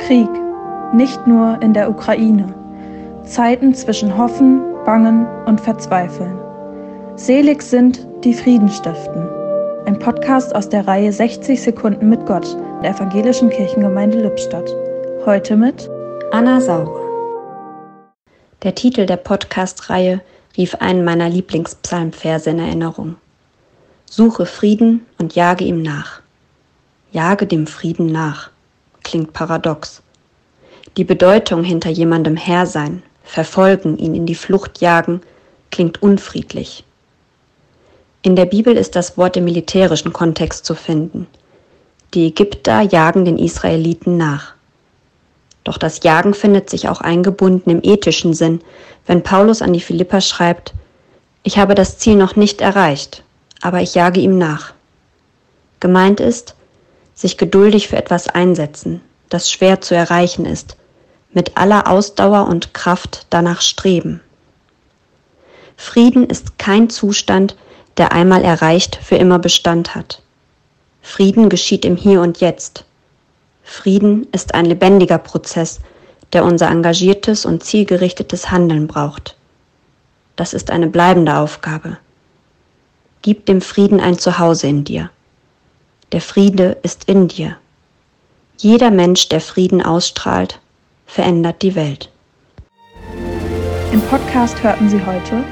Krieg, nicht nur in der Ukraine. Zeiten zwischen Hoffen, Bangen und Verzweifeln. Selig sind, die Frieden stiften. Ein Podcast aus der Reihe 60 Sekunden mit Gott der Evangelischen Kirchengemeinde Lippstadt. Heute mit Anna Sauer. Der Titel der Podcast-Reihe rief einen meiner Lieblingspsalmverse in Erinnerung. Suche Frieden und jage ihm nach. Jage dem Frieden nach. Klingt paradox. Die Bedeutung hinter jemandem Herr sein, verfolgen, ihn in die Flucht jagen, klingt unfriedlich. In der Bibel ist das Wort im militärischen Kontext zu finden. Die Ägypter jagen den Israeliten nach. Doch das Jagen findet sich auch eingebunden im ethischen Sinn, wenn Paulus an die Philipper schreibt, ich habe das Ziel noch nicht erreicht, aber ich jage ihm nach. Gemeint ist, sich geduldig für etwas einsetzen, das schwer zu erreichen ist, mit aller Ausdauer und Kraft danach streben. Frieden ist kein Zustand, der einmal erreicht für immer Bestand hat. Frieden geschieht im Hier und Jetzt. Frieden ist ein lebendiger Prozess, der unser engagiertes und zielgerichtetes Handeln braucht. Das ist eine bleibende Aufgabe. Gib dem Frieden ein Zuhause in dir. Der Friede ist in dir. Jeder Mensch, der Frieden ausstrahlt, verändert die Welt. Im Podcast hörten Sie heute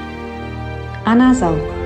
Anna Saug.